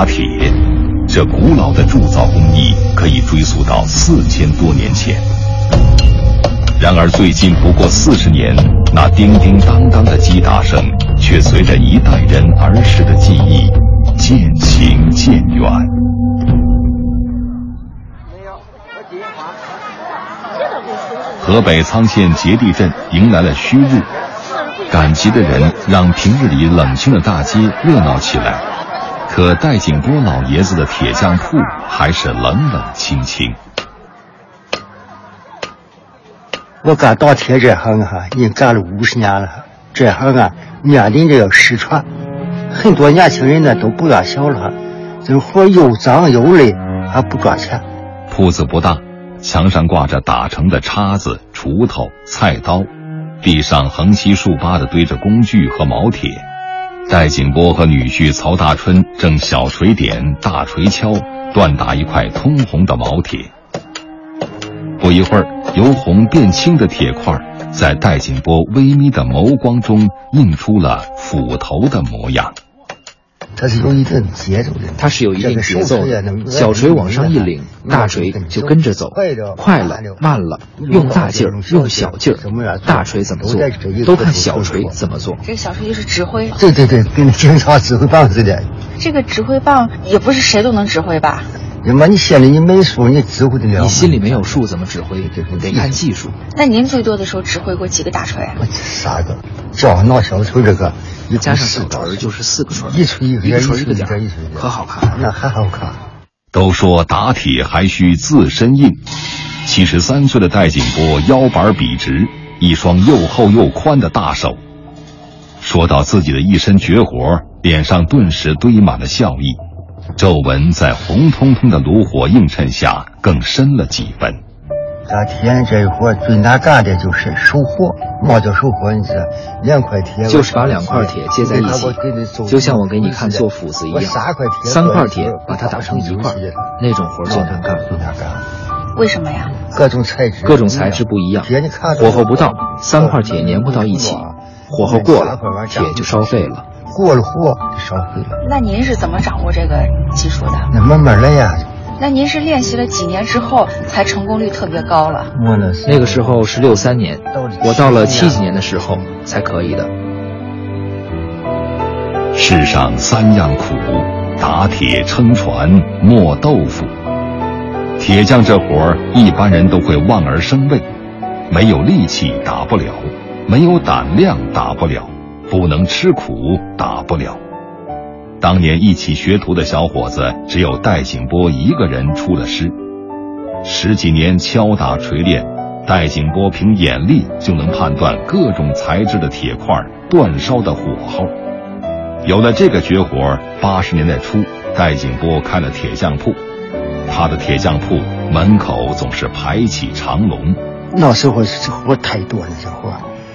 打铁，这古老的铸造工艺可以追溯到四千多年前。然而，最近不过四十年，那叮叮当当的击打声，却随着一代人儿时的记忆渐行渐远。河北沧县结地镇迎来了旭日，赶集的人让平日里冷清的大街热闹起来。可戴景波老爷子的铁匠铺还是冷冷清清。我干打铁这行哈，已经干了五十年了。这行啊，面临着要失传，很多年轻人呢都不愿想了。这活又脏又累，还不赚钱。铺子不大。墙上挂着打成的叉子、锄头、菜刀，地上横七竖八的堆着工具和毛铁。戴景波和女婿曹大春正小锤点、大锤敲，锻打一块通红的毛铁。不一会儿，由红变青的铁块，在戴景波微眯的眸光中映出了斧头的模样。它是有一定节奏的，它是有一定节奏的。小锤往上一领，大锤就跟着走，快了慢了，用大劲儿用小劲儿，大锤怎么做，都看小锤怎么做。这个小锤就是指挥。对对对，跟那警察指挥棒似的。这个指挥棒也不是谁都能指挥吧？你妈，你心里你没数，你指挥得了？你心里没有数，怎么指挥？得看技术。那您最多的时候指挥过几个大锤？三个，叫闹小锤这个。加上小锤就是四个锤，一锤一个一锤一个点，可好看，那还好看。都说打铁还需自身硬，七十三岁的戴景波腰板笔直，一双又厚又宽的大手。说到自己的一身绝活，脸上顿时堆满了笑意，皱纹在红彤彤的炉火映衬下更深了几分。打铁这一活最难干的就是收活，嘛叫收活？你知道，两块铁就是把两块铁接在一起，就像我给你看做斧子一样，三块铁把它打成一块，那种活最难干。最难干。为什么呀？各种材质，各种材质不一样，火候不到，三块铁粘不到一起，火候过了，铁就烧废了。过了火就烧废了。那您是怎么掌握这个技术的？那慢慢来呀。那您是练习了几年之后才成功率特别高了？那个时候是六三年，我到了七几年的时候才可以的。世上三样苦：打铁、撑船、磨豆腐。铁匠这活儿，一般人都会望而生畏，没有力气打不了，没有胆量打不了，不能吃苦打不了。当年一起学徒的小伙子，只有戴景波一个人出了师。十几年敲打锤炼，戴景波凭眼力就能判断各种材质的铁块煅烧的火候。有了这个绝活，八十年代初，戴景波开了铁匠铺。他的铁匠铺门口总是排起长龙。那时候是活太多了，这活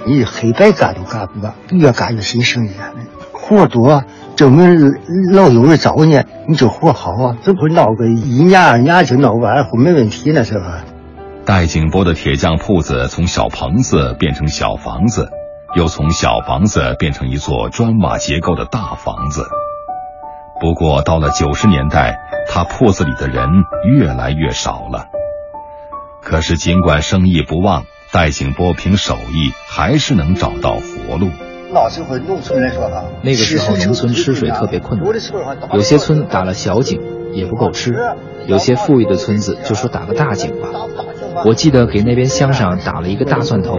你黑白干都干不完，越干越心生厌。活多。证明老有人找你，你这活好啊！这不闹个一年二年就闹完，后没问题那是吧？戴景波的铁匠铺子从小棚子变成小房子，又从小房子变成一座砖瓦结构的大房子。不过到了九十年代，他铺子里的人越来越少了。可是尽管生意不旺，戴景波凭手艺还是能找到活路。那时候农村来说哈，那个时候农村吃水特别困难，有些村打了小井也不够吃，有些富裕的村子就说打个大井吧。我记得给那边乡上打了一个大钻头，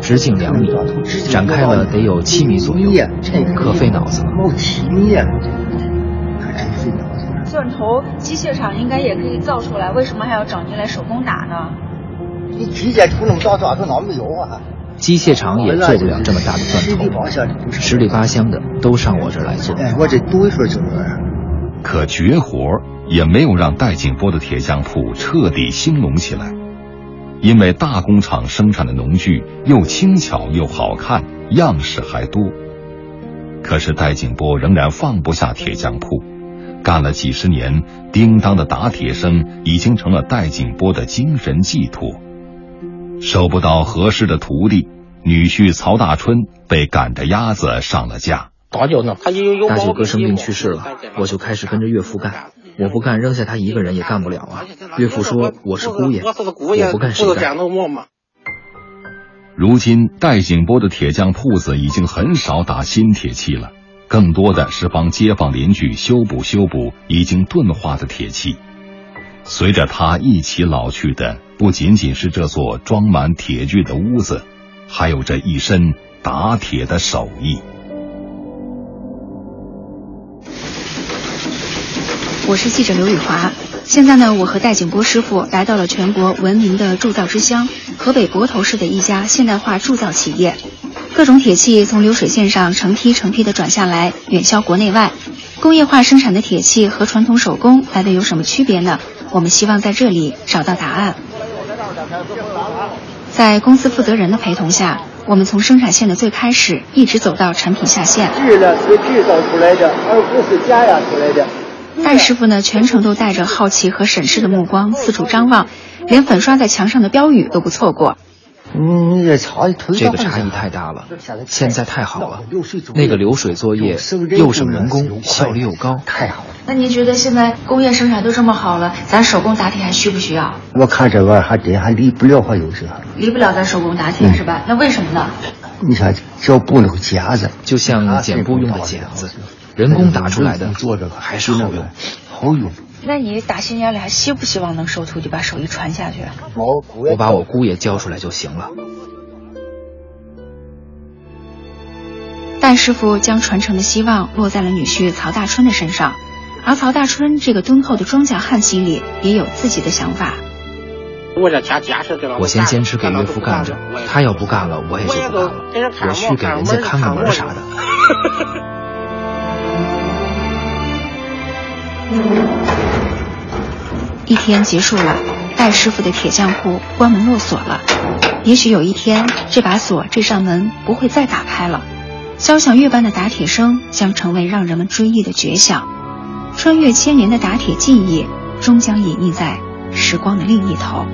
直径两米，展开了得有七米左右，可费脑子了。七米呀，可真费脑子。钻头机械厂应该也可以造出来，为什么还要找您来手工打呢？你机械出那么大钻头哪没有啊？机械厂也做不了这么大的钻头，十里八乡的都上我这儿来做。我这多一份就这样。可绝活也没有让戴景波的铁匠铺彻底兴隆起来，因为大工厂生产的农具又轻巧又好看，样式还多。可是戴景波仍然放不下铁匠铺，干了几十年，叮当的打铁声已经成了戴景波的精神寄托。收不到合适的徒弟，女婿曹大春被赶着鸭子上了架。大舅哥生病去世了，我就开始跟着岳父干。我不干，扔下他一个人也干不了啊。岳父说我是姑爷，我不干谁干？如今戴景波的铁匠铺子已经很少打新铁器了，更多的是帮街坊邻居修补修补已经钝化的铁器。随着他一起老去的，不仅仅是这座装满铁具的屋子，还有这一身打铁的手艺。我是记者刘雨华，现在呢，我和戴景波师傅来到了全国闻名的铸造之乡河北泊头市的一家现代化铸造企业。各种铁器从流水线上成批成批的转下来，远销国内外。工业化生产的铁器和传统手工来的有什么区别呢？我们希望在这里找到答案。在公司负责人的陪同下，我们从生产线的最开始一直走到产品下线。制呢是制造出来的，而不是加压出来的。戴师傅呢，全程都带着好奇和审视的目光四处张望，连粉刷在墙上的标语都不错过。嗯，这差这个差异太大了。现在太好了，那个流水作业又省人工，效率又高，太好了。那您觉得现在工业生产都这么好了，咱手工打铁还需不需要？我看这玩意儿还真还离不了，还有这离不了咱手工打铁是吧？那为什么呢？你看，只要布那个夹子，就像剪布用的剪子。人工打出来的做这个还是好用，好用。那你打心眼里还希不希望能收徒弟把手艺传下去？我把我姑爷教出来就行了。戴师傅将传承的希望落在了女婿曹大春的身上，而曹大春这个敦厚的庄稼汉心里也有自己的想法。我先坚持给岳父干着，他要不干了，我也就不干了。我去给人家看看门啥的。一天结束了，戴师傅的铁匠铺关门落锁了。也许有一天，这把锁、这扇门不会再打开了。交响乐般的打铁声将成为让人们追忆的绝响，穿越千年的打铁技艺终将隐匿在时光的另一头。